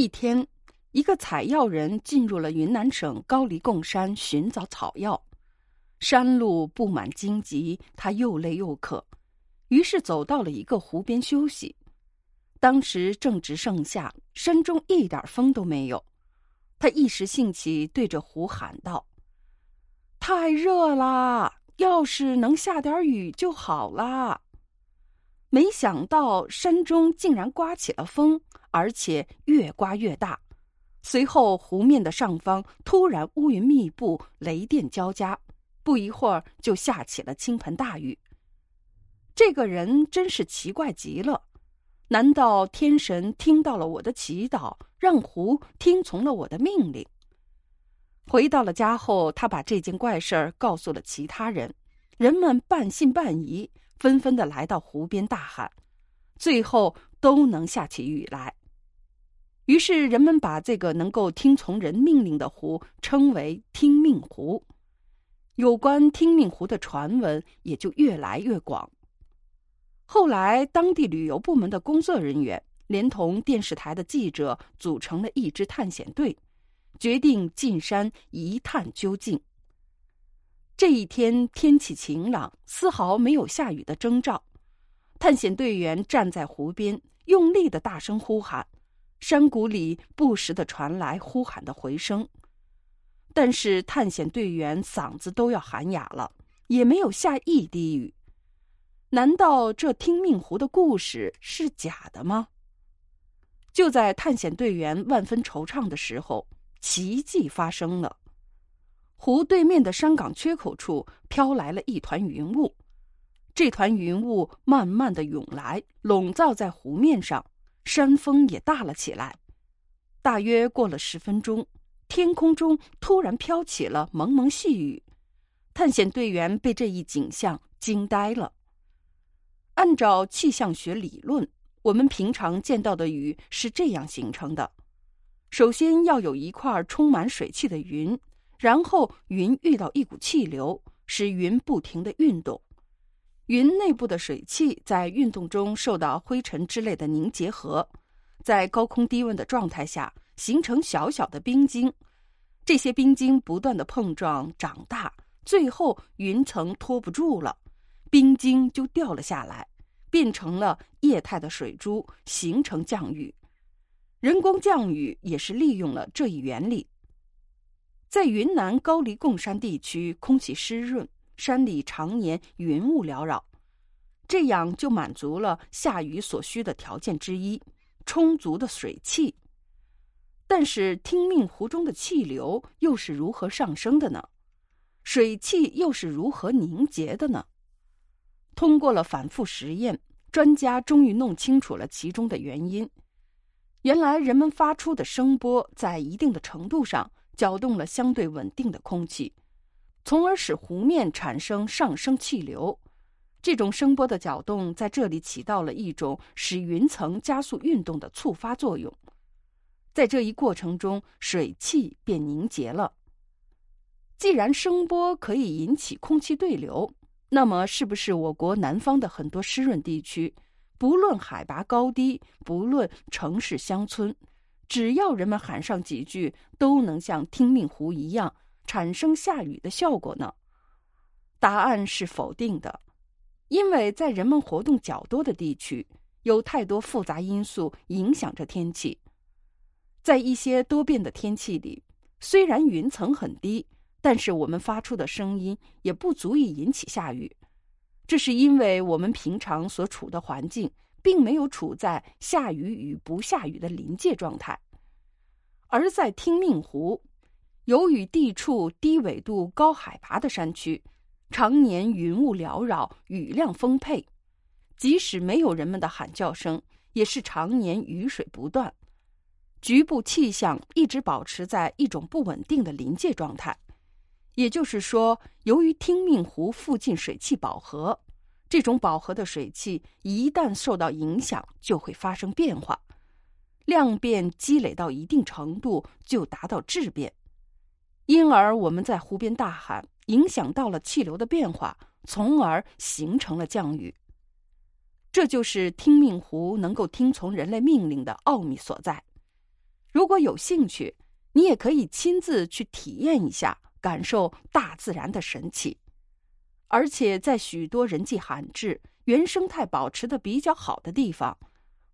一天，一个采药人进入了云南省高黎贡山寻找草药。山路布满荆棘，他又累又渴，于是走到了一个湖边休息。当时正值盛夏，山中一点风都没有。他一时兴起，对着湖喊道：“太热啦！要是能下点雨就好啦！”没想到山中竟然刮起了风，而且越刮越大。随后，湖面的上方突然乌云密布，雷电交加。不一会儿，就下起了倾盆大雨。这个人真是奇怪极了，难道天神听到了我的祈祷，让湖听从了我的命令？回到了家后，他把这件怪事儿告诉了其他人，人们半信半疑，纷纷的来到湖边大喊，最后都能下起雨来。于是，人们把这个能够听从人命令的湖称为“听命湖”。有关听命湖的传闻也就越来越广。后来，当地旅游部门的工作人员连同电视台的记者组成了一支探险队，决定进山一探究竟。这一天天气晴朗，丝毫没有下雨的征兆。探险队员站在湖边，用力的大声呼喊，山谷里不时的传来呼喊的回声。但是探险队员嗓子都要喊哑了，也没有下一滴雨。难道这听命湖的故事是假的吗？就在探险队员万分惆怅的时候，奇迹发生了。湖对面的山岗缺口处飘来了一团云雾，这团云雾慢慢的涌来，笼罩在湖面上，山风也大了起来。大约过了十分钟。天空中突然飘起了蒙蒙细雨，探险队员被这一景象惊呆了。按照气象学理论，我们平常见到的雨是这样形成的：首先要有一块充满水汽的云，然后云遇到一股气流，使云不停的运动。云内部的水汽在运动中受到灰尘之类的凝结合，在高空低温的状态下。形成小小的冰晶，这些冰晶不断的碰撞长大，最后云层托不住了，冰晶就掉了下来，变成了液态的水珠，形成降雨。人工降雨也是利用了这一原理。在云南高黎贡山地区，空气湿润，山里常年云雾缭绕，这样就满足了下雨所需的条件之一——充足的水汽。但是，听命湖中的气流又是如何上升的呢？水汽又是如何凝结的呢？通过了反复实验，专家终于弄清楚了其中的原因。原来，人们发出的声波在一定的程度上搅动了相对稳定的空气，从而使湖面产生上升气流。这种声波的搅动在这里起到了一种使云层加速运动的触发作用。在这一过程中，水汽便凝结了。既然声波可以引起空气对流，那么是不是我国南方的很多湿润地区，不论海拔高低，不论城市乡村，只要人们喊上几句，都能像听命湖一样产生下雨的效果呢？答案是否定的，因为在人们活动较多的地区，有太多复杂因素影响着天气。在一些多变的天气里，虽然云层很低，但是我们发出的声音也不足以引起下雨。这是因为我们平常所处的环境并没有处在下雨与不下雨的临界状态，而在听命湖，由于地处低纬度、高海拔的山区，常年云雾缭绕，雨量丰沛，即使没有人们的喊叫声，也是常年雨水不断。局部气象一直保持在一种不稳定的临界状态，也就是说，由于听命湖附近水汽饱和，这种饱和的水汽一旦受到影响，就会发生变化，量变积累到一定程度就达到质变，因而我们在湖边大喊，影响到了气流的变化，从而形成了降雨。这就是听命湖能够听从人类命令的奥秘所在。如果有兴趣，你也可以亲自去体验一下，感受大自然的神奇。而且，在许多人迹罕至、原生态保持的比较好的地方，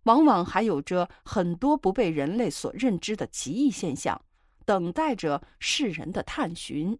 往往还有着很多不被人类所认知的奇异现象，等待着世人的探寻。